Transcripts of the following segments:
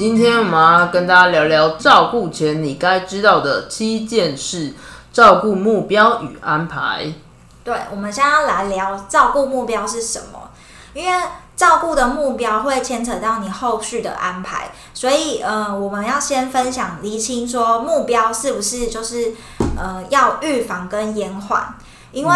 今天我们要跟大家聊聊照顾前你该知道的七件事，照顾目标与安排。对，我们现在要来聊照顾目标是什么，因为照顾的目标会牵扯到你后续的安排，所以呃，我们要先分享厘清说目标是不是就是呃要预防跟延缓，因为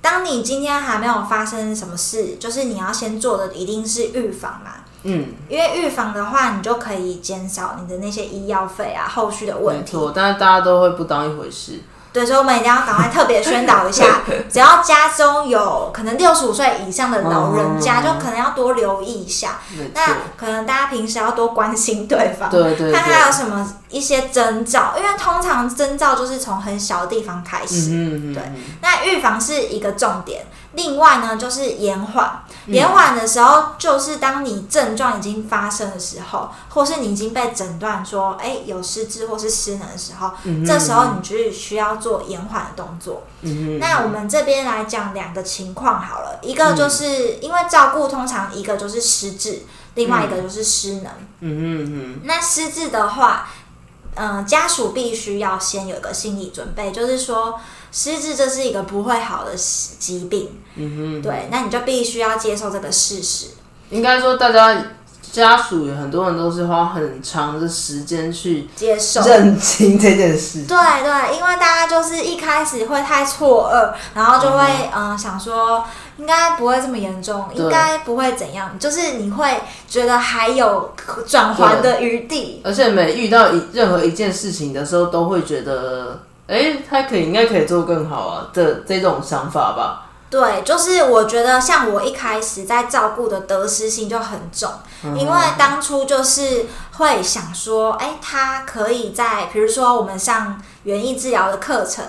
当你今天还没有发生什么事，就是你要先做的一定是预防嘛。嗯，因为预防的话，你就可以减少你的那些医药费啊，后续的没问题。错，但是大家都会不当一回事。对，所以我们一定要赶快特别宣导一下，只要家中有可能六十五岁以上的老人家，嗯就可能要多留意一下。没错那，可能大家平时要多关心对方，对对对，看他有什么一些征兆，因为通常征兆就是从很小的地方开始。嗯嗯嗯，对那预防是一个重点，另外呢就是延缓。嗯延缓的时候，就是当你症状已经发生的时候，或是你已经被诊断说，哎、有失智或是失能的时候，嗯这时候你就是需要做延缓的动作。嗯那我们这边来讲两个情况好了，一个就是、因为照顾通常一个就是失智，另外一个就是失能。嗯嗯那失智的话，嗯、家属必须要先有一个心理准备，就是说失智这是一个不会好的疾病，嗯哼，对，那你就必须要接受这个事实。应该说大家家属有很多人都是花很长的时间去接受。认清这件事。对对，因为大家就是一开始会太错愕，然后就会嗯、呃想说应该不会这么严重，对应该不会怎样，就是你会觉得还有转圜的余地。而且每遇到一任何一件事情的时候，都会觉得，哎、他可以应该可以做更好啊这这种想法吧。对，就是我觉得像我一开始在照顾的得失心就很重，因为当初就是会想说，哎，他可以在比如说我们上园艺治疗的课程。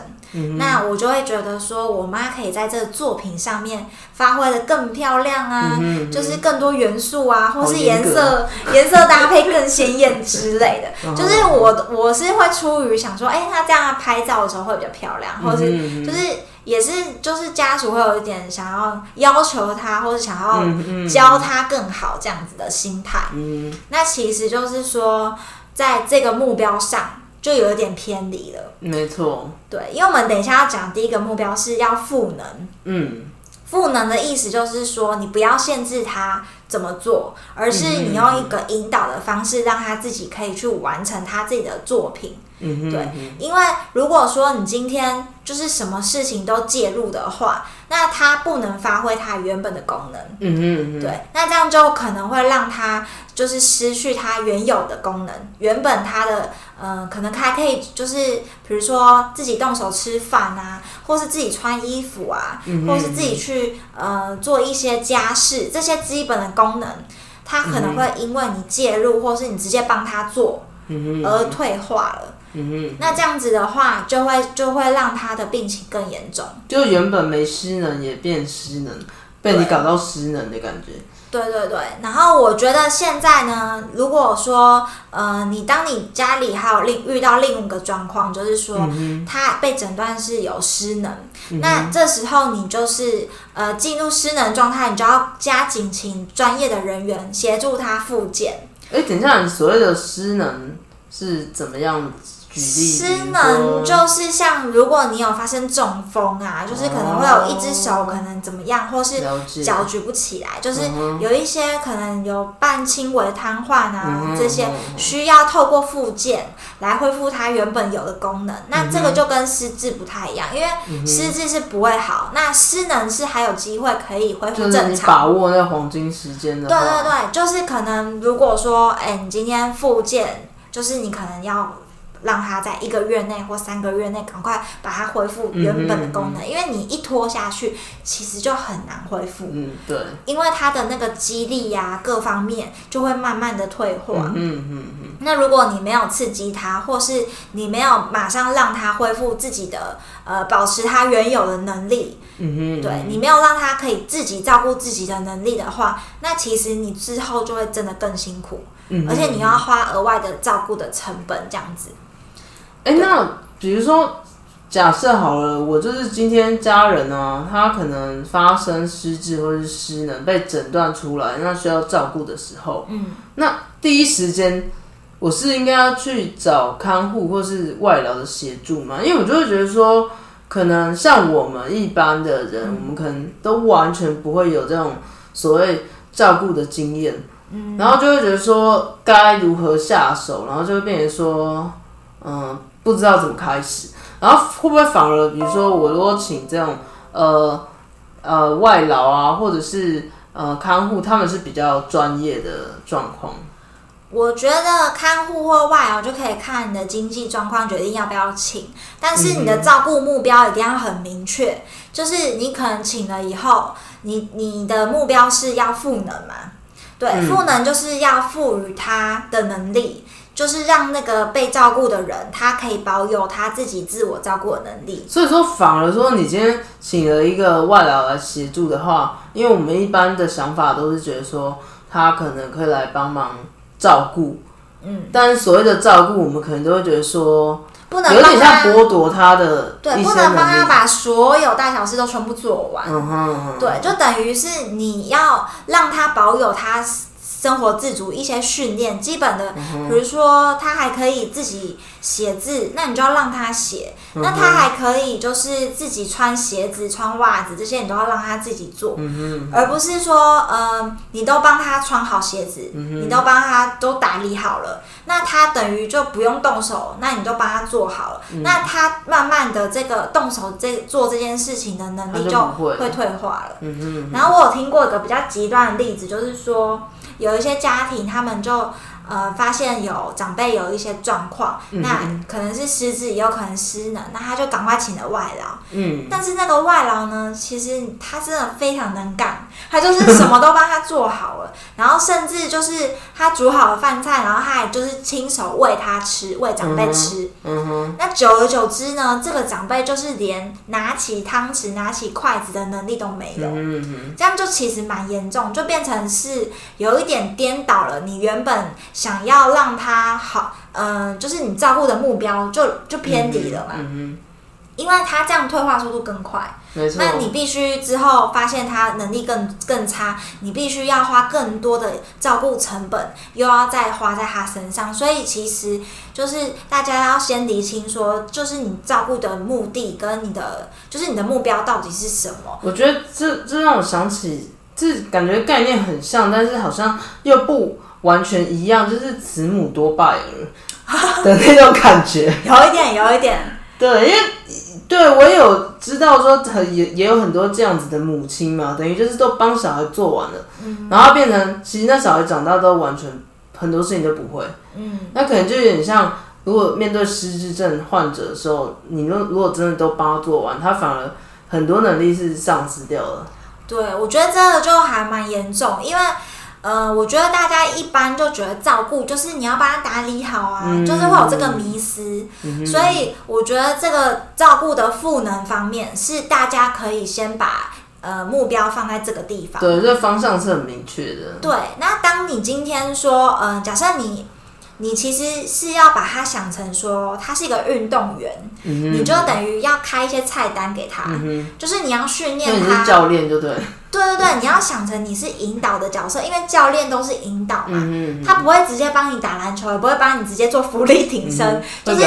那我就会觉得说，我妈可以在这个作品上面发挥的更漂亮啊，就是更多元素啊，或是颜色 颜色搭配更鲜艳之类的。就是我我是会出于想说，哎、她这样拍照的时候会比较漂亮，或是就是也是就是家属会有一点想要要求他，或者想要教他更好这样子的心态。嗯。那其实就是说，在这个目标上就有一点偏离了。没错，对，因为我们等一下要讲第一个目标是要赋能。嗯赋能的意思就是说，你不要限制他怎么做，而是你用一个引导的方式，让他自己可以去完成他自己的作品。嗯哼，对，因为如果说你今天就是什么事情都介入的话，那它不能发挥它原本的功能。嗯哼嗯哼，对，那这样就可能会让它就是失去它原有的功能，原本它的嗯、呃可能还可以就是比如说自己动手吃饭啊，或是自己穿衣服啊，或是自己去呃做一些家事，这些基本的功能，它可能会因为你介入，或是你直接帮他做而退化了。嗯哼，那这样子的话，就会就会让他的病情更严重。就原本没失能也变失能，被你搞到失能的感觉。对对对，然后我觉得现在呢，如果说呃，你当你家里还有另遇到另一个状况，就是说他被诊断是有失能，那这时候你就是呃进入失能状态，你就要加紧请专业的人员协助他复健。哎，等一下，你所谓的失能是怎么样？失能就是像如果你有发生中风啊，就是可能会有一只手可能怎么样，或是脚举不起来，就是有一些可能有半轻微瘫痪啊，这些需要透过复健来恢复它原本有的功能。那这个就跟失智不太一样，因为失智是不会好，那失能是还有机会可以恢复正常。把握那黄金时间的。对对对，就是可能如果说，哎，你今天复健，就是你可能要。让他在一个月内或三个月内赶快把它恢复原本的功能，因为你一拖下去，其实就很难恢复。嗯，对。因为它的那个肌力呀，各方面就会慢慢的退化。嗯嗯嗯。那如果你没有刺激它，或是你没有马上让它恢复自己的呃，保持它原有的能力，嗯哼，对你没有让它可以自己照顾自己的能力的话，那其实你之后就会真的更辛苦，而且你要花额外的照顾的成本，这样子。哎，那比如说，假设好了，我就是今天家人啊，他可能发生失智或是失能，被诊断出来，那需要照顾的时候，嗯，那第一时间我是应该要去找看护或是外劳的协助吗？因为我就会觉得说，可能像我们一般的人，我们可能都完全不会有这种所谓照顾的经验，嗯，然后就会觉得说该如何下手，然后就会变成说，嗯。不知道怎么开始，然后会不会反而，比如说我如果请这种呃呃外劳啊，或者是呃看护，他们是比较专业的状况。我觉得看护或外劳就可以看你的经济状况决定要不要请，但是你的照顾目标一定要很明确，就是你可能请了以后，你你的目标是要赋能嘛？对，赋能就是要赋予他的能力。就是让那个被照顾的人，他可以保有他自己自我照顾的能力。所以说，反而说你今天请了一个外劳来协助的话，因为我们一般的想法都是觉得说，他可能可以来帮忙照顾，嗯，但是所谓的照顾，我们可能都会觉得说，不能有点像剥夺他的，对，不能帮他把所有大小事都全部做完，嗯哼，对，就等于是你要让他保有他。生活自主一些训练，基本的，比如说他还可以自己写字，那你就要让他写。那他还可以就是自己穿鞋子、穿袜子这些，你都要让他自己做，而不是说，呃，你都帮他穿好鞋子，你都帮他都打理好了，那他等于就不用动手，那你都帮他做好了，那他慢慢的这个动手这做这件事情的能力就会。退化了。然后我有听过一个比较极端的例子，就是说。有一些家庭，他们就呃发现有长辈有一些状况，那可能是失智，也有可能失能，那他就赶快请了外劳。嗯，但是那个外劳呢，其实他真的非常能干，他就是什么都帮他做好了，然后甚至就是他煮好了饭菜，然后他还就是亲手喂他吃，喂长辈吃。嗯哼，那久而久之呢，这个长辈就是连拿起汤匙、拿起筷子的能力都没有。嗯哼，这样就其实蛮严重，就变成是有一点颠倒了。你原本想要让他好，嗯，就是你照顾的目标就就偏离了嘛。嗯因为他这样退化速度更快，那你必须之后发现他能力更更差，你必须要花更多的照顾成本，又要再花在他身上，所以其实就是大家要先理清，说就是你照顾的目的跟你的就是你的目标到底是什么。我觉得这这让我想起，这感觉概念很像，但是好像又不完全一样，就是慈母多败儿的那种感觉，有一点，有一点，对，因为。对，我有知道说很也也有很多这样子的母亲嘛，等于就是都帮小孩做完了，然后变成其实那小孩长大都完全很多事情都不会，嗯，那可能就有点像如果面对失智症患者的时候，你如如果真的都帮他做完，他反而很多能力是丧失掉了。对，我觉得这个就还蛮严重，因为。呃，我觉得大家一般就觉得照顾就是你要帮他打理好啊，就是会有这个迷思，所以我觉得这个照顾的赋能方面是大家可以先把呃目标放在这个地方。对，这方向是很明确的。对，那当你今天说，嗯、假设你你其实是要把他想成说，他是一个运动员，嗯你就等于要开一些菜单给他，就是你要训练他。教练就对，对对对，你要想成你是引导的角色，因为教练都是引导嘛，嗯他不会直接帮你打篮球，也不会帮你直接做浮力挺身，嗯就是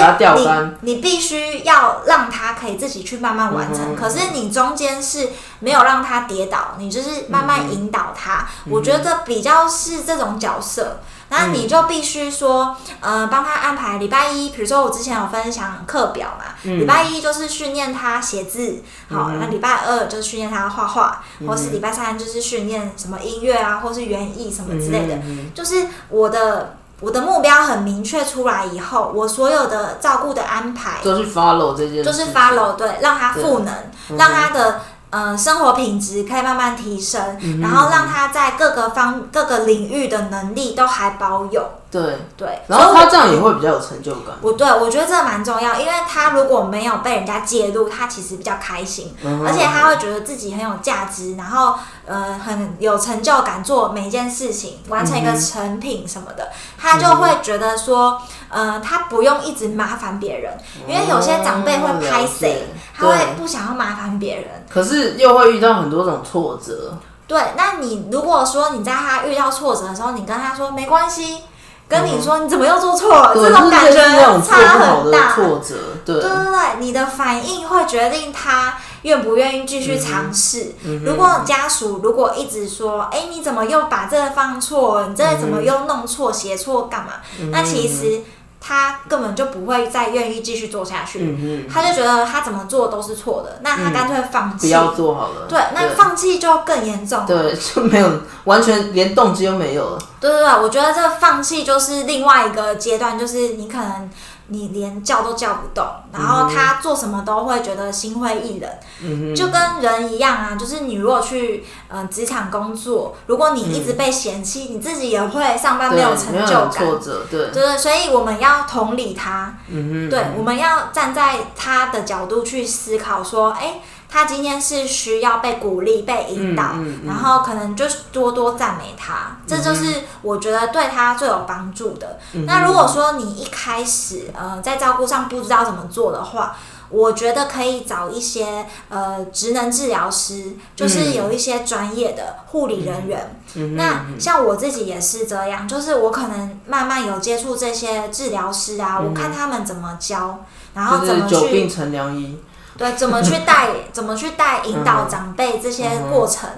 你你必须要让他可以自己去慢慢完成。嗯可是你中间是没有让他跌倒，你就是慢慢引导他。我觉得比较是这种角色。那你就必须说，呃，帮他安排礼拜一，比如说我之前有分享课表嘛，礼、拜一就是训练他写字，好，那礼拜二就是训练他画画，或是礼拜三就是训练什么音乐啊，或是园艺什么之类的。就是我的我的目标很明确出来以后，我所有的照顾的安排都是 follow 这件事，就是 follow 对，让他赋能，嗯让他的。呃，生活品质可以慢慢提升，嗯然后让他在各个方各个领域的能力都还保有。对，对，然后他这样也会比较有成就感。我对我觉得这蛮重要，因为他如果没有被人家介入，他其实比较开心，嗯而且他会觉得自己很有价值，然后呃很有成就感，做每一件事情，完成一个成品什么的，他就会觉得说，呃，他不用一直麻烦别人，因为有些长辈会拍哦谁他会不想要麻烦别人。可是又会遇到很多种挫折，对，那你如果说你在他遇到挫折的时候，你跟他说没关系，跟你说你怎么又做错了，这种感觉差很大。挫折，对对对对，你的反应会决定他愿不愿意继续尝试。嗯如果家属如果一直说，哎，你怎么又把这个放错？你这个怎么又弄错、写错干嘛？嗯那其实他根本就不会再愿意继续做下去，嗯他就觉得他怎么做都是错的，那他干脆放弃。不要做好了。对，那放弃就更严重了。对就没有完全连动机都没有了。对对对，我觉得这放弃就是另外一个阶段，就是你可能你连叫都叫不动，然后他做什么都会觉得心灰意冷，嗯就跟人一样啊。就是你如果去嗯、呃职场工作，如果你一直被嫌弃，你自己也会上班，没有成就感。挫折，对，就是，所以我们要同理他，嗯对，我们要站在他的角度去思考，说，哎，他今天是需要被鼓励、被引导，嗯嗯。嗯然后可能就是多多赞美他，这就是我觉得对他最有帮助的。嗯。那如果说你一开始呃在照顾上不知道怎么做的话，我觉得可以找一些呃职能治疗师，就是有一些专业的护理人员。嗯那像我自己也是这样，就是我可能慢慢有接触这些治疗师啊，我看他们怎么教，然后怎么去久病成良医。对怎么去带，怎么去带引导长辈这些过程，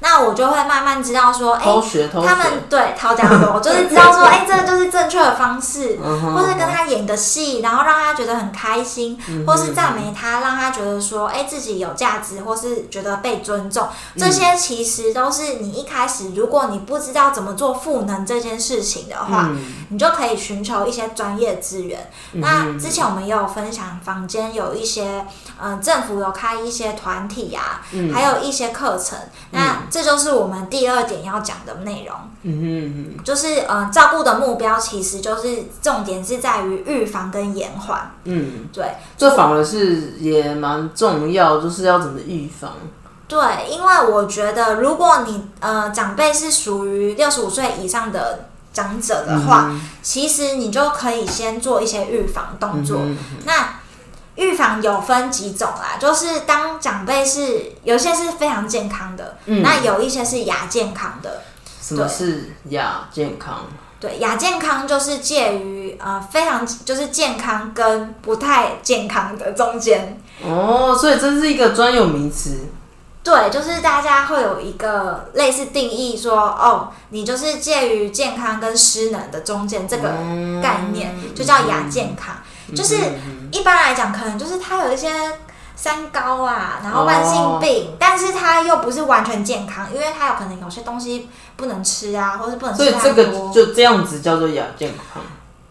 那我就会慢慢知道说，哎、偷学偷学，他们对掏家多，就是知道说，哎、这个就是正确的方式，嗯或是跟他演个戏，然后让他觉得很开心，嗯或是赞美他，让他觉得说，哎、自己有价值，或是觉得被尊重，嗯。这些其实都是你一开始，如果你不知道怎么做赋能这件事情的话，嗯。你就可以寻求一些专业资源。那之前我们也有分享，房间有一些，嗯、政府有开一些团体啊，嗯。还有一些课程。那这就是我们第二点要讲的内容。嗯哼嗯就是呃，照顾的目标其实就是重点是在于预防跟延缓。嗯，对这反而是也蛮重要，就是要怎么预防。对，因为我觉得如果你呃长辈是属于六十五岁以上的长者的话，其实你就可以先做一些预防动作。嗯那预防有分几种啦，就是当长辈是有些是非常健康的，嗯那有一些是亚健康的。什么是亚健康？对，亚健康就是介于呃非常就是健康跟不太健康的中间。哦，所以这是一个专有名词。对，就是大家会有一个类似定义说，哦，你就是介于健康跟失能的中间这个嗯概念，就叫亚健康。就是一般来讲，可能就是他有一些三高啊，然后慢性病，但是他又不是完全健康，因为他有可能有些东西不能吃啊，或是不能吃太所以这个多。就这样子叫做亚健康。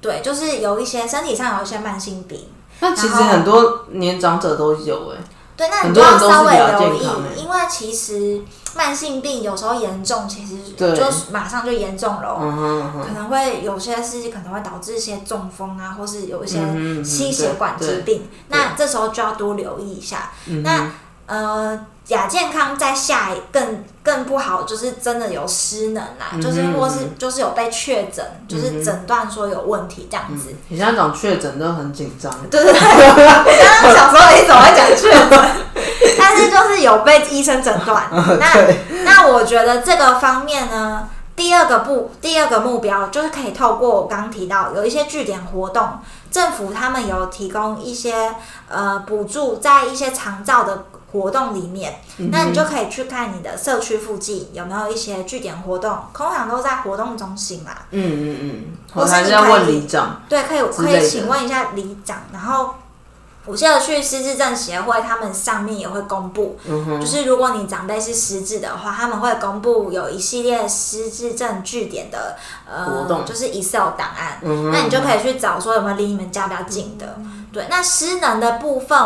对，就是有一些身体上有一些慢性病。那其实然后很多年长者都有哎、对，那你要稍微留意因为其实慢性病有时候严重，其实就马上就严重了可能会有些是可能会导致一些中风啊，或是有一些心血管疾病，那这时候就要多留意一下。嗯那呃，亚健康在下一更更不好，就是真的有失能啦，就是或是就是有被确诊，就是诊断说有问题这样子。你现在讲确诊都很紧张，对对对，我刚刚想说你怎么会讲确诊，但是就是有被医生诊断。那那我觉得这个方面呢，第二个步第二个目标就是可以透过我刚刚提到有一些据点活动，政府他们有提供一些呃补助，在一些长照的。活动里面，那你就可以去看你的社区附近有没有一些据点活动，通常都在活动中心嘛。嗯嗯嗯，或者是要问里长，对，可以可以请问一下里长。然后，我记得去失智症协会，他们上面也会公布，就是如果你长辈是失智的话，他们会公布有一系列失智症据点的呃，活动就是 Excel 档案，那你就可以去找说有没有离你们家比较近的。对，那失能的部分。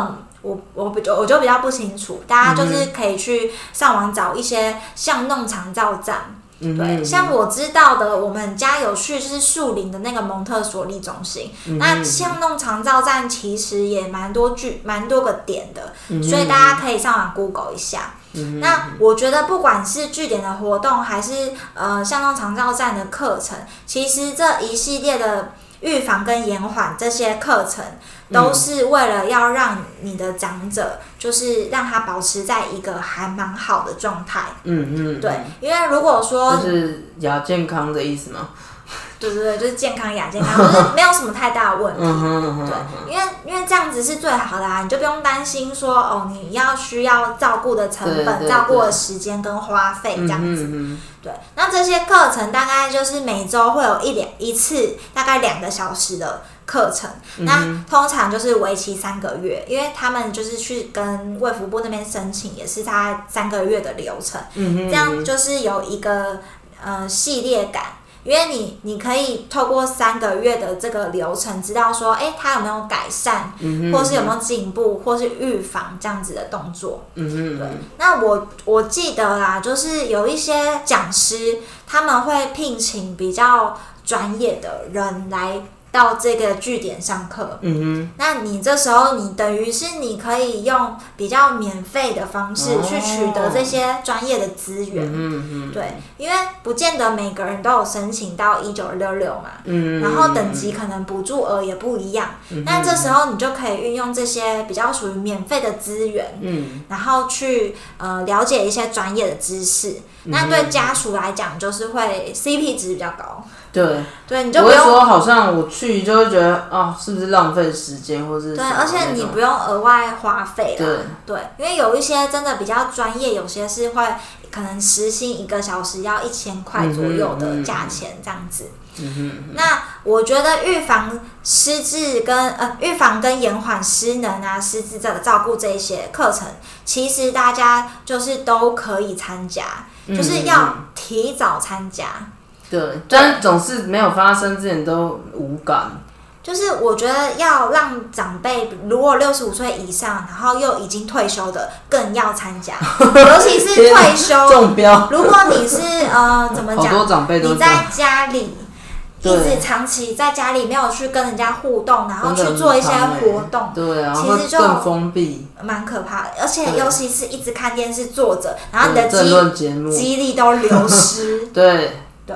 我我比较我就比较不清楚，大家就是可以去上网找一些像弄长照站，对，像我知道的，我们家有去就是树林的那个蒙特梭利中心，那像弄长照站其实也蛮多据蛮多个点的，所以大家可以上网 Google 一下。那我觉得不管是据点的活动，还是呃像弄长照站的课程，其实这一系列的预防跟延缓这些课程。都是为了要让你的长者，就是让他保持在一个还蛮好的状态。嗯嗯，对，因为如果说就是亚健康的意思吗？对 对对，就是健康亚健康，就 是没有什么太大的问题。对，因为因为这样子是最好的啊，你就不用担心说哦，你要需要照顾的成本、照顾的时间跟花费这样子。对，那这些课程大概就是每周会有一两一次，大概两个小时的。课程那通常就是为期三个月，因为他们就是去跟卫福部那边申请，也是他三个月的流程，嗯这样就是有一个呃系列感。因为你你可以透过三个月的这个流程，知道说，哎，他有没有改善，或是有没有进步，或是预防这样子的动作。嗯对。那我我记得啦，就是有一些讲师，他们会聘请比较专业的人来。到这个据点上课，嗯哼，那你这时候你等于是你可以用比较免费的方式去取得这些专业的资源，嗯哼，对，因为不见得每个人都有申请到一九六六嘛，嗯，然后等级可能补助额也不一样，那这时候你就可以运用这些比较属于免费的资源，嗯，然后去呃了解一些专业的知识，那对家属来讲就是会 CP 值比较高。对，对，你就不用说，好像我去就会觉得啊，是不是浪费时间，或是对，而且你不用额外花费了，对，因为有一些真的比较专业，有些是会可能时薪一个小时要一千块左右的价钱这样子。那我觉得预防失智跟呃预防跟延缓失能啊失智这个照顾这一些课程，其实大家就是都可以参加，就是要提早参加。对，但总是没有发生之前都无感。就是我觉得要让长辈，如果六十五岁以上，然后又已经退休的，更要参加，尤其是退休 中标。如果你是呃，怎么讲？好多长辈你在家里一直长期在家里没有去跟人家互动，然后去做一些活动，对啊，其实就更封闭，蛮可怕的。而且尤其是一直看电视坐着，然后你的记记忆力都流失。对 对。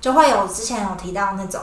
就会有之前有提到那种，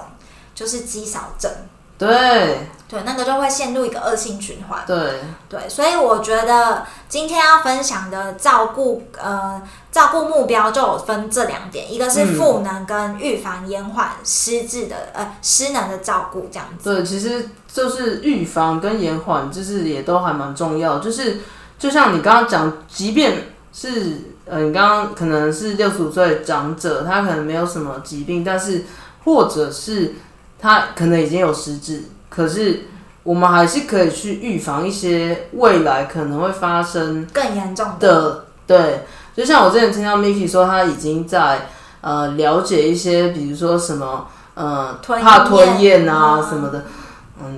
就是肌少症，对。对，那个就会陷入一个恶性循环，对。对，所以我觉得今天要分享的照顾，呃，照顾目标就有分这两点，一个是赋能跟预防延缓失智的，呃，失能的照顾这样子。对，其实就是预防跟延缓，就是也都还蛮重要，就是就像你刚刚讲，即便是。呃，你刚刚可能是六十五岁长者，他可能没有什么疾病，但是或者是他可能已经有失智，可是我们还是可以去预防一些未来可能会发生更严重的。对，就像我之前听到 Miki 说，他已经在呃了解一些，比如说什么呃怕吞咽啊什么的。嗯，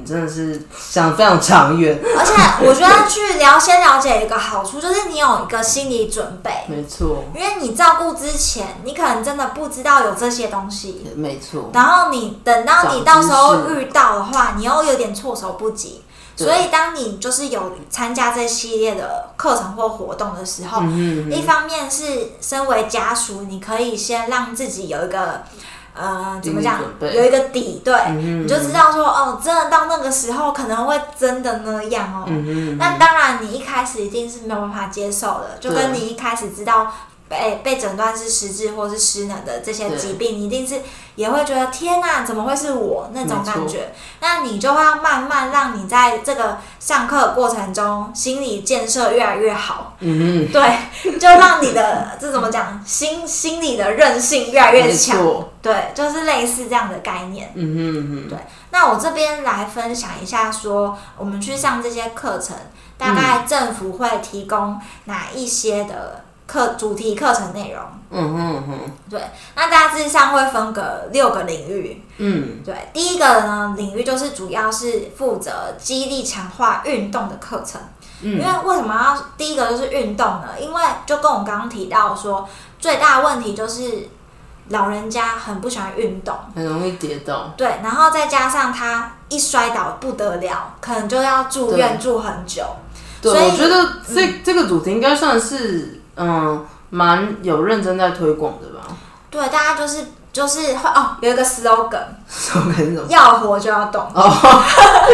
真的是想非常长远，而且我觉得去了先了解一个好处，就是你有一个心理准备。没错，因为你照顾之前，你可能真的不知道有这些东西。没错。然后你等到你到时候遇到的话，你又有点措手不及。所以当你就是有参加这系列的课程或活动的时候嗯，一方面是身为家属，你可以先让自己有一个。呃，怎么讲？有一个底，对，你就知道说，哦，真的到那个时候可能会真的那样哦。那当然，你一开始一定是没有办法接受的，就跟你一开始知道。被被诊断是失智或是失能的这些疾病，你一定是也会觉得天哪，怎么会是我那种感觉？那你就会要慢慢让你在这个上课过程中心理建设越来越好。嗯嗯，对，就让你的这怎么讲，心心理的韧性越来越强。对，就是类似这样的概念。嗯嗯嗯，对。那我这边来分享一下，说我们去上这些课程，大概政府会提供哪一些的。课主题课程内容，嗯哼哼，对，那大致上会分隔六个领域，嗯，对，第一个呢领域就是主要是负责激励强化运动的课程，嗯，因为为什么要第一个就是运动呢？因为就跟我刚刚提到说，最大的问题就是老人家很不喜欢运动，很容易跌倒，对，然后再加上他一摔倒不得了，可能就要住院住很久，对，我觉得这这个主题应该算是。嗯，蛮有认真在推广的吧？对，大家就是就是会哦，有一个么？要活就要动。哦，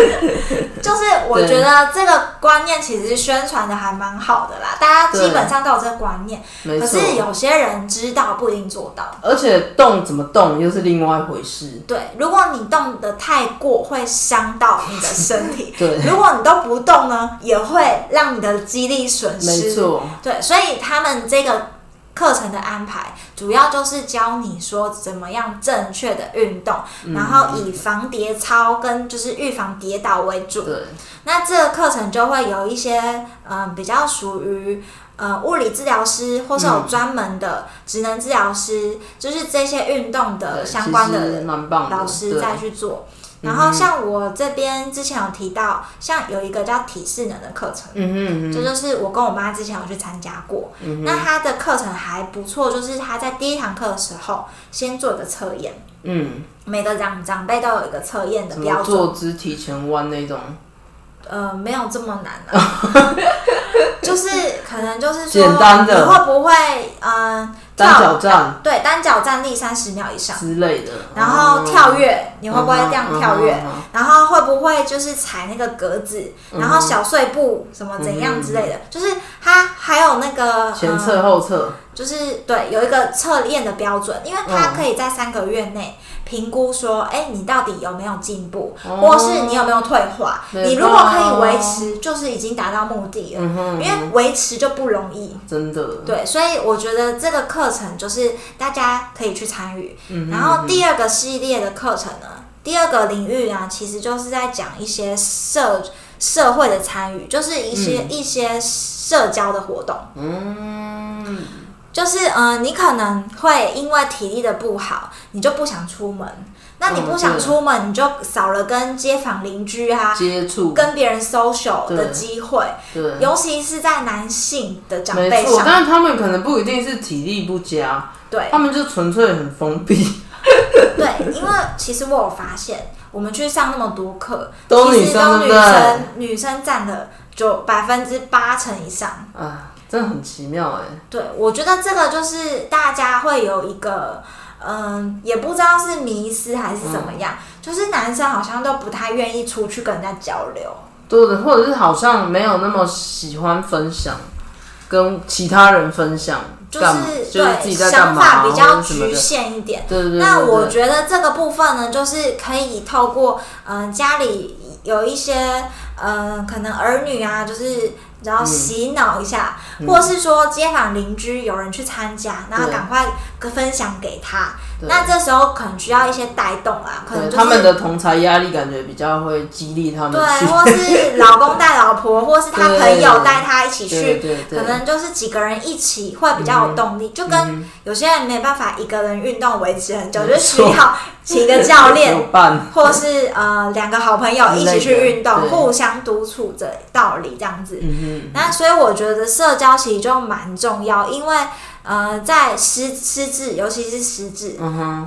就是我觉得这个观念其实宣传的还蛮好的啦，大家基本上都有这个观念。可是有些人知道不一定做到。而且动怎么动又是另外一回事。对，如果你动的太过，会伤到你的身体。对，如果你都不动呢，也会让你的肌力损失。没错。对，所以他们这个。课程的安排主要就是教你说怎么样正确的运动，然后以防跌操跟就是预防跌倒为主。那这个课程就会有一些嗯比较属于呃物理治疗师或是有专门的职能治疗师，就是这些运动的相关的老师再去做。然后像我这边之前有提到，像有一个叫体适能的课程，嗯嗯这就是我跟我妈之前有去参加过。那他的课程还不错，就是他在第一堂课的时候先做一个测验，嗯，每个长长辈都有一个测验的标准，坐姿提前弯那种。呃，没有这么难的，就是可能就是说，你会不会嗯，单脚站？对，单脚站立三十秒以上之类的。然后跳跃，你会不会这样跳跃？然后会不会就是踩那个格子？然后小碎步什么怎样之类的？就是它还有那个前侧后侧，就是对，有一个测验的标准，因为它可以在三个月内。评估说，哎，你到底有没有进步，或是你有没有退化？你如果可以维持，就是已经达到目的了。因为维持就不容易，真的。对，所以我觉得这个课程就是大家可以去参与。然后第二个系列的课程呢，第二个领域啊，其实就是在讲一些社社会的参与，就是一些一些社交的活动。嗯。就是嗯，你可能会因为体力的不好，你就不想出门。那你不想出门，你就少了跟街坊邻居啊接触、跟别人 social 的机会。对，尤其是在男性的长辈上，但是他们可能不一定是体力不佳，对，他们就纯粹很封闭。对，因为其实我有发现，我们去上那么多课，都女生，女生女生占了就百分之八成以上啊。真的很奇妙哎！对，我觉得这个就是大家会有一个，嗯，也不知道是迷失还是怎么样，就是男生好像都不太愿意出去跟人家交流，对的，或者是好像没有那么喜欢分享，跟其他人分享，就是对想法比较局限一点。对对对。那我觉得这个部分呢，就是可以透过嗯家里有一些嗯可能儿女啊，就是。然后洗脑一下，或是说街坊邻居有人去参加，然后赶快分享给他。那这时候可能需要一些带动啊，可能他们的同才压力感觉比较会激励他们。对，或是老公带老婆，或是他朋友带他一起去，可能就是几个人一起会比较有动力。就跟有些人没办法一个人运动维持很久，就需要请个教练，或是呃两个好朋友一起去运动，互相督促着道理这样子。那所以我觉得社交其实就蛮重要，因为。呃，在失失智，尤其是失智，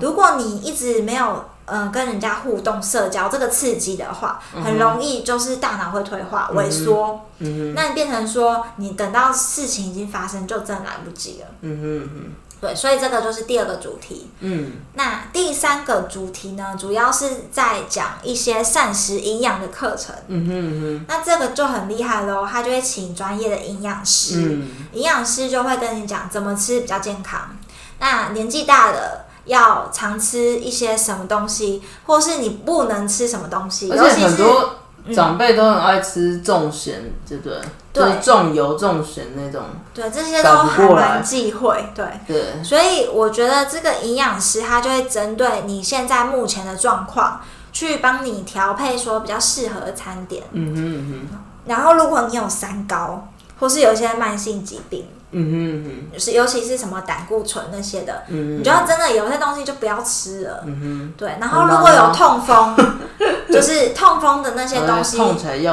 如果你一直没有嗯、跟人家互动、社交这个刺激的话，很容易就是大脑会退化、萎缩。嗯那你变成说，你等到事情已经发生，就真的来不及了。嗯哼嗯对，所以这个就是第二个主题。嗯那第三个主题呢，主要是在讲一些膳食营养的课程。嗯哼嗯那这个就很厉害喽，他就会请专业的营养师，嗯营养师就会跟你讲怎么吃比较健康。那年纪大的要常吃一些什么东西，或是你不能吃什么东西，而且很多长辈都很爱吃重咸，对不对？对就是重油重咸那种。对这些都赶不还蛮忌讳，对。对，所以我觉得这个营养师他就会针对你现在目前的状况，去帮你调配说比较适合的餐点。嗯哼嗯哼然后如果你有三高，或是有一些慢性疾病，嗯哼嗯就是尤其是什么胆固醇那些的，哼。你就要真的有些东西就不要吃了。嗯对，然后如果有痛风，就是痛风的那些，东西，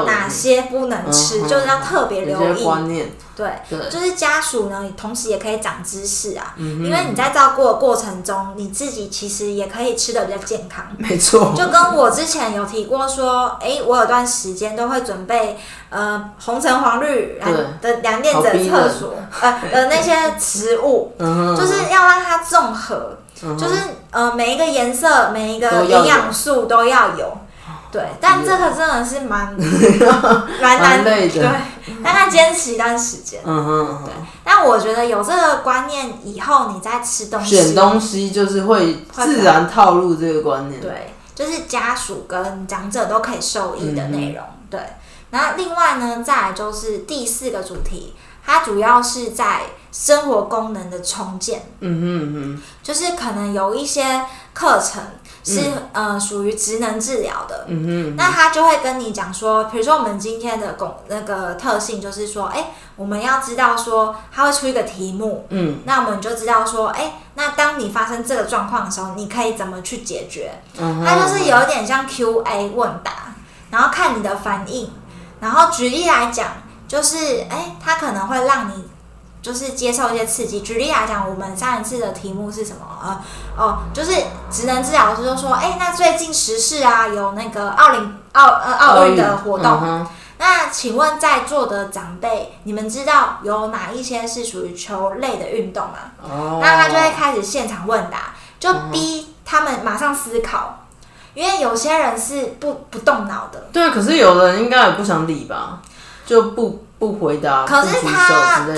哪些不能吃，嗯就是要特别留意。观念，对，对，就是家属呢，同时也可以长知识啊，嗯因为你在照顾的过程中，你自己其实也可以吃的比较健康。没错，就跟我之前有提过说，诶，我有段时间都会准备呃红橙黄绿蓝的两电子的厕所，呃的那些食物，就是要让它综合，嗯就是呃每一个颜色、每一个营养素都要有。对，但这个真的是蛮 蛮难蛮累的对，但他坚持一段时间。嗯哼嗯哼。但我觉得有这个观念以后，你在吃东西，选东西就是会自然套入这个观念。，对，就是家属跟长者都可以受益的内容。嗯对，然后另外呢，再来就是第四个主题，它主要是在生活功能的重建，嗯哼就是可能有一些课程是、呃属于职能治疗的。嗯哼，那他就会跟你讲说，比如说我们今天的工那个特性就是说，哎、我们要知道说，他会出一个题目，嗯那我们就知道说，哎、那当你发生这个状况的时候，你可以怎么去解决？嗯哼，它就是有一点像 Q&A 问答，然后看你的反应，然后举例来讲，就是哎、它可能会让你就是接受一些刺激。举例来讲，我们上一次的题目是什么？呃，哦，就是职能治疗师就说，哎、那最近时事啊，有那个奥林奥呃奥运的活动，嗯那请问在座的长辈，你们知道有哪一些是属于球类的运动吗？哦，那他就会开始现场问答，就逼他们马上思考，因为有些人是不不动脑的，对，可是有的人应该也不想理吧，就不不回答，可是他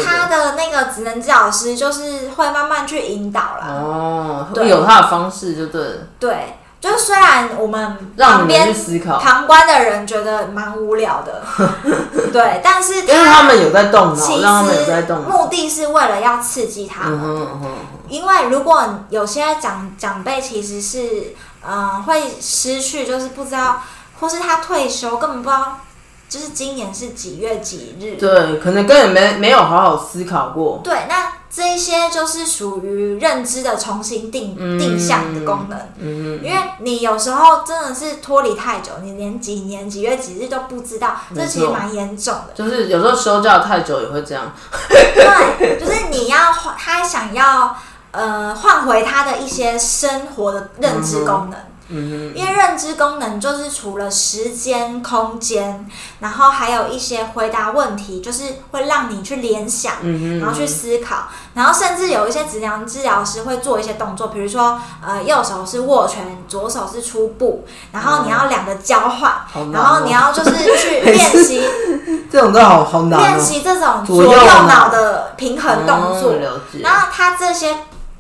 他的。那个职能治疗师就是会慢慢去引导啦，哦，对会有他的方式就对了，对，就虽然我们旁边思考，旁观的人觉得蛮无聊的，对，但是因为他们有在动其脑，让他们有在实动脑。目的是为了要刺激他们。嗯哼嗯哼，因为如果有些长长辈其实是，嗯、会失去，就是不知道，或是他退休根本不知道，就是今年是几月几日。对，可能根本没没有好好思考过。对，那这一些就是属于认知的重新定、定向的功能。嗯因为你有时候真的是脱离太久，你连几年几月几日都不知道，这其实蛮严重的。就是有时候休假太久也会这样。对，就是你要换他想要呃换回他的一些生活的认知功能。嗯因为认知功能就是除了时间、空间，然后还有一些回答问题，就是会让你去联想，嗯然后去思考，然后甚至有一些职疗治疗师会做一些动作，比如说呃右手是握拳，左手是出步，然后你要两个交换，哦。然后你要就是去练习 这种都好好难练哦。习这种左左右右脑脑的平衡动作。然后他这些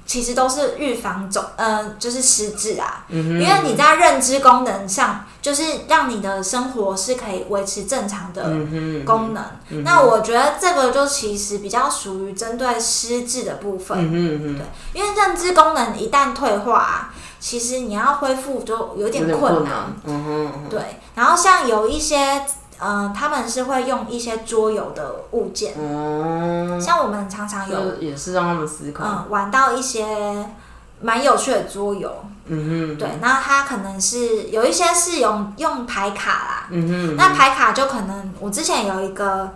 其实都是预防肿，呃，就是失智啊。嗯因为你在认知功能上，就是让你的生活是可以维持正常的功能。那我觉得这个就其实比较属于针对失智的部分，嗯哼嗯对，因为认知功能一旦退化、啊，其实你要恢复就有点点困难。困难。嗯哼嗯哼，对，然后像有一些，嗯、他们是会用一些桌游的物件，哦，像我们常常有也是让他们思考。嗯，玩到一些蛮有趣的桌游，嗯哼，对，那他可能是有一些是用用牌卡啦，嗯哼，那牌卡就可能我之前有一个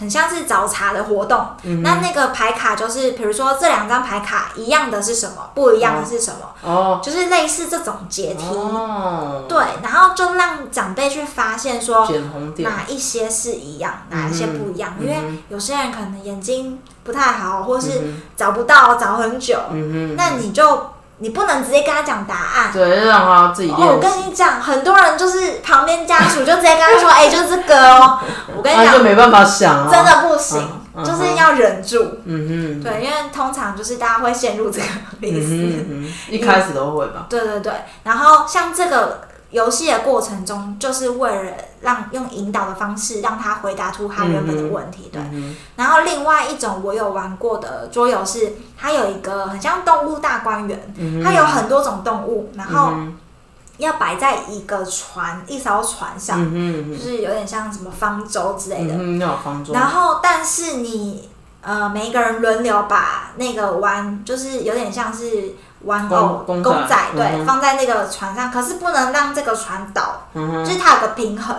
很像是找茬的活动。嗯那那个牌卡就是，比如说这两张牌卡一样的是什么，不一样的是什么，哦。就是类似这种解题。哦，对，然后就让长辈去发现说哪一些是一样，哪一些不一样，嗯因为有些人可能眼睛不太好，或是嗯找不到，找很久，嗯那你就你不能直接跟他讲答案哼，。对，让他自己哦，我跟，你讲，很多人就是旁边家属就直接跟他说：“ 哎、就这个哦。”我跟你讲，啊就没办法想啊，真的不行，嗯就是要忍住。嗯嗯，对，因为通常就是大家会陷入这个迷思。嗯嗯，一开始都会吧，对对对，然后像这个游戏的过程中，就是为了让用引导的方式让他回答出他原本的问题。对，嗯然后另外一种我有玩过的桌游是，它有一个很像动物大观园，哼，它有很多种动物，然后嗯要摆在一个船一艘船上，就是有点像什么方舟之类的。然后，但是你呃，每一个人轮流把那个玩，就是有点像是玩偶公公仔对，嗯放在那个船上，可是不能让这个船倒，嗯，就是它有个平衡。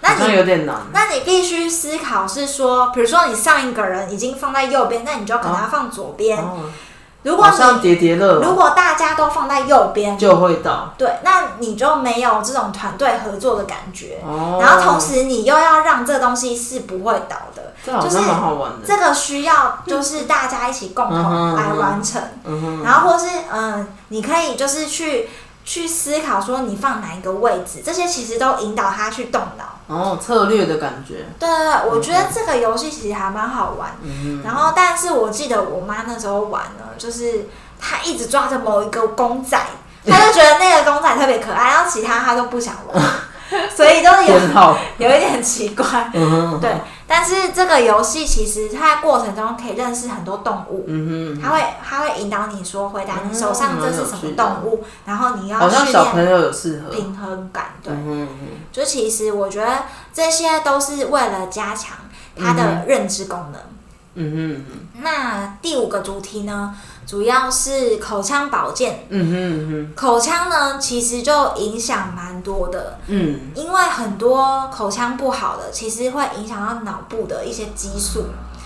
那你有点难，那你必须思考是说，比如说你上一个人已经放在右边，那你就可能要放左边。哦，如果好像你叠叠乐。如果大家都放在右边，就会到，对，那你就没有这种团队合作的感觉。哦，然后同时你又要让这东西是不会倒的，这好像蛮好玩的，这个需要就是大家一起共同来完成，嗯哼，然后或是嗯、你可以就是去去思考说你放哪一个位置，这些其实都引导他去动脑。哦，策略的感觉，对对对，我觉得这个游戏其实还蛮好玩。嗯然后，但是我记得我妈那时候玩呢，就是她一直抓着某一个公仔，她就觉得那个公仔特别可爱，然后其他她都不想玩，所以都哼，有，有一点奇怪。嗯哼，对，但是这个游戏其实它在过程中可以认识很多动物，嗯哼，它会它会引导你说回答你手上这是什么动物，然后你要好像训小朋练友有适合，平衡感。对，嗯哼嗯就其实我觉得这些都是为了加强它的认知功能。嗯哼。那第五个主题呢，主要是口腔保健。嗯哼嗯口腔呢，其实就影响蛮多的，嗯因为很多口腔不好的，其实会影响到脑部的一些激素。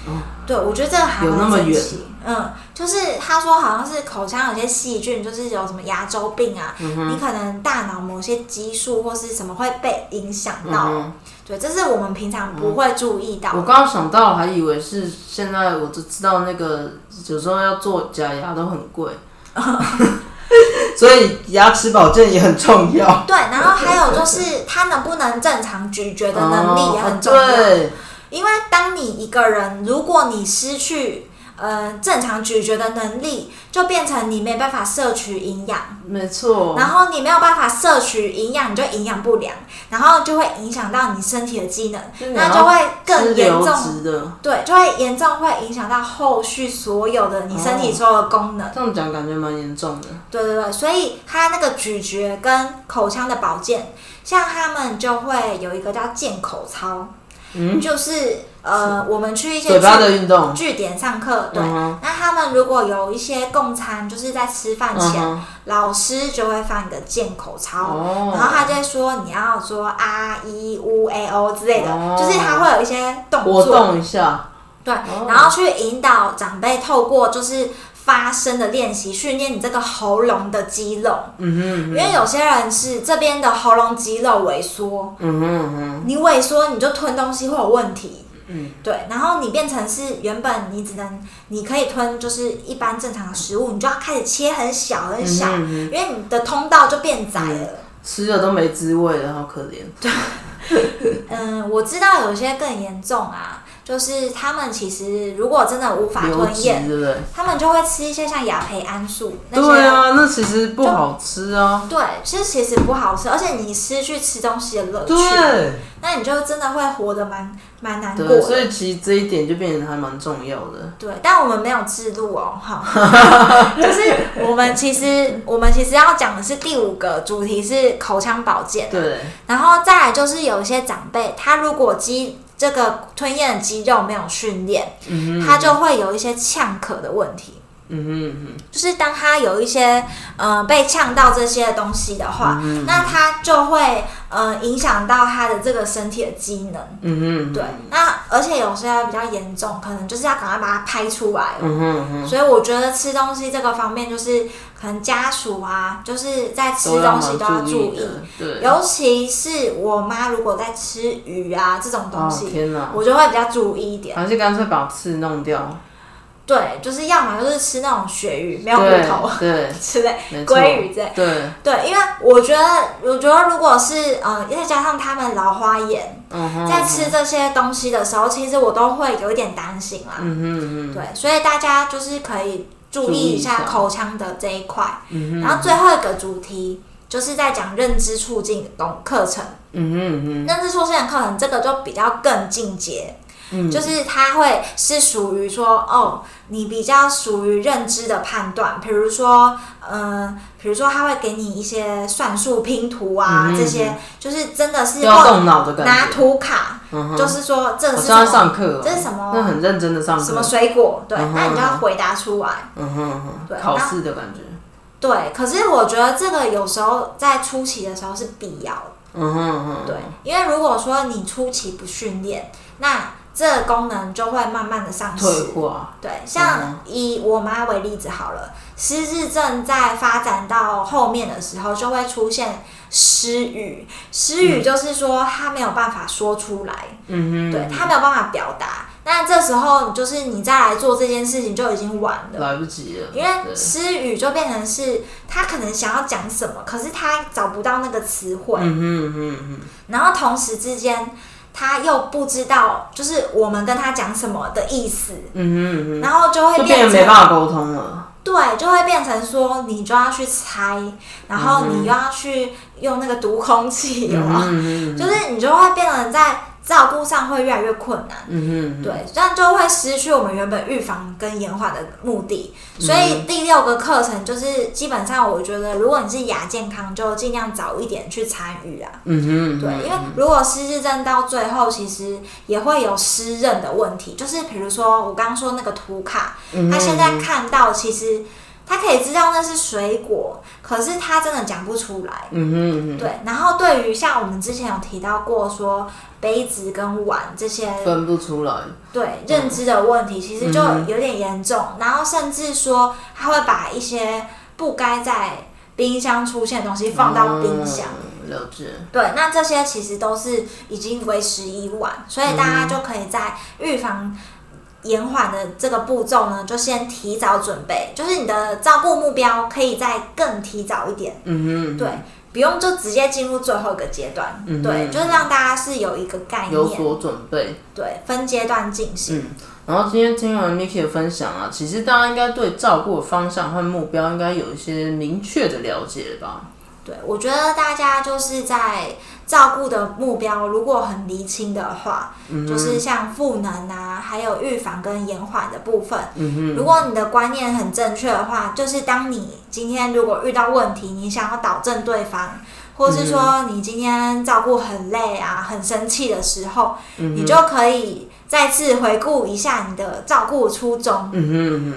哦对，我觉得这个还有那么远。嗯，就是他说好像是口腔有些细菌，就是有什么牙周病啊，嗯你可能大脑某些激素或是什么会被影响到。嗯对，这是我们平常不会注意到的。我刚刚想到，还以为是现在我就知道那个有时候要做假牙都很贵，所以牙齿保健也很重要。对，然后还有就是 他能不能正常咀嚼的能力也很重要。哦对，因为当你一个人，如果你失去呃正常咀嚼的能力，就变成你没办法摄取营养，没错。然后你没有办法摄取营养，你就营养不良，然后就会影响到你身体的机能，那就会更严重。的，对，就会严重会影响到后续所有的你身体所有的功能。这样讲感觉蛮严重的。对对对，所以它那个咀嚼跟口腔的保健，像他们就会有一个叫健口操，嗯，就是呃，我们去一些嘴巴据的运动，据点上课，对。嗯那他们如果有一些共餐，就是在吃饭前，嗯老师就会放一个健口操，哦，然后他就会说你要说啊一乌 a o 之类的，哦。就是他会有一些动活作，动一下，对，哦。然后去引导长辈透过就是发声的练习，训练你这个喉咙的肌肉，嗯哼因为有些人是这边的喉咙肌肉萎缩，嗯哼嗯哼，你萎缩你就吞东西会有问题。嗯，对，然后你变成是原本你只能你可以吞就是一般正常的食物，你就要开始切很小很小，嗯哼嗯因为你的通道就变窄了。吃了都没滋味了，好可怜。对 嗯，我知道有些更严重啊，就是他们其实如果真的无法吞咽，对不对？他们就会吃一些像亚培安素那些。对啊，那其实不好吃啊。对，其实其实不好吃，而且你失去吃东西的乐趣，对那你就真的会活得蛮蛮难过对，所。以其实这一点就变得还蛮重要的。对，但我们没有制度哦，哈，就是我们其实我们其实要讲的是第五个主题是口腔保健，对，然后再来就是有一些长辈，他如果肌这个吞咽的肌肉没有训练，嗯哼，他就会有一些呛咳的问题。嗯哼嗯就是当他有一些呃被呛到这些东西的话，嗯那他就会呃影响到他的这个身体的机能。嗯哼，对，那而且有些比较严重，可能就是要赶快把它拍出来。嗯哼嗯所以我觉得吃东西这个方面，就是可能家属啊，就是在吃东西都要注意，对。尤其是我妈如果在吃鱼啊这种东哦西，天哪！我就会比较注意一点。还是干脆把刺弄掉，对，就是要么就是吃那种鳕鱼，没有骨对头对，之类，鲑鱼之类。对，对，因为我觉得，我觉得如果是呃，再加上他们老花眼，嗯，在吃这些东西的时候，其实我都会有一点担心啦。嗯哼嗯哼，对，所以大家就是可以注意一下下口腔的这一块。嗯，然后最后一个主题就是在讲认知促进的东课程。嗯嗯嗯哼，认知促进的课程，这个就比较更进阶，嗯。就是它会是属于说，哦，你比较属于认知的判断，比如说，呃，比如说他会给你一些算术拼图啊，这些就是真的是要动脑的感觉，拿图卡，嗯，就是说这是什么，上课。哦，这是什么那很认真的上课，什么水果，对，那你就要回答出来。嗯哼嗯对，考试的感觉，对，可是我觉得这个有时候在初期的时候是必要的。嗯哼嗯哼，对，因为如果说你初期不训练，那这个功能就会慢慢的丧退失。化，对，嗯。像以我妈为例子好了，失智症在发展到后面的时候，就会出现失语。失语就是说她没有办法说出来，嗯哼，对她没有办法表达。那这时候就是你再来做这件事情就已经晚了。来不及了，因为失语就变成是他可能想要讲什么，可是他找不到那个词汇，嗯哼嗯哼嗯然后同时之间他又不知道，就是我们跟他讲什么的意思，哼嗯然后就会变变成得没办法沟通了，对，就会变成说你就要去猜，然后你又要去用那个读空气，有就是你就会变成在照顾上会越来越困难。嗯哼，对，这样就会失去我们原本预防跟延缓的目的。所嗯以第六个课程就是基本上，我觉得如果你是亚健康，就尽量早一点去参与啊。嗯哼，对，因为如果失智症到最后，其实也会有失认的问题，就是比如说我刚刚说那个图卡，嗯他现在看到其实他可以知道那是水果，可是他真的讲不出来。嗯哼嗯哼，对，然后对于像我们之前有提到过说杯子跟碗这些分不出来，对认知的问题，其实就有点严重，然后甚至说他会把一些不该在冰箱出现的东西放到冰箱。嗯，了解，对，那这些其实都是已经为时已晚，所以大家就可以在预防延缓的这个步骤呢，就先提早准备，就是你的照顾目标可以再更提早一点，嗯哼，对，不用就直接进入最后一个阶段，嗯哼对，就是让大家是有一个概念，有所准备。对，分阶段进行。嗯，然后今天听完 Miki 的分享啊，其实大家应该对照顾的方向和目标应该有一些明确的了解吧？对，我觉得大家就是在照顾的目标如果很厘清的话，就是像赋能啊，还有预防跟延缓的部分。嗯如果你的观念很正确的话，就是当你今天如果遇到问题，你想要导正对方，或是说你今天照顾很累啊、很生气的时候，你就可以再次回顾一下你的照顾初衷。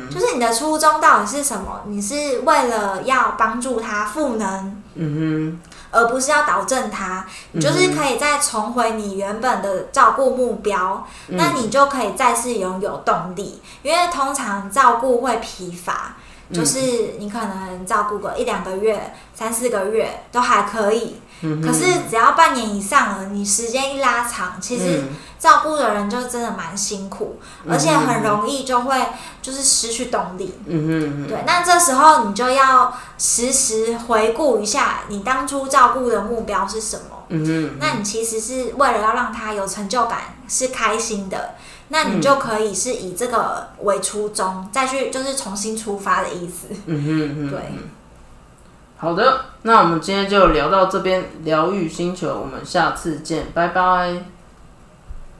就是你的初衷到底是什么？你是为了要帮助他赋能，嗯而不是要导正它。你就是可以再重回你原本的照顾目标，嗯那你就可以再次拥有动力。因为通常照顾会疲乏，嗯就是你可能照顾个一两个月、三四个月都还可以，嗯，可是只要半年以上了，你时间一拉长，其实嗯照顾的人就真的蛮辛苦，而且很容易就会就是失去动力。嗯哼嗯哼，对，那这时候你就要时时回顾一下你当初照顾的目标是什么。嗯哼，那你其实是为了要让他有成就感，是开心的，那你就可以是以这个为初衷，再去就是重新出发的意思。嗯哼嗯哼，对，好的，那我们今天就聊到这边，疗愈星球，我们下次见，拜拜。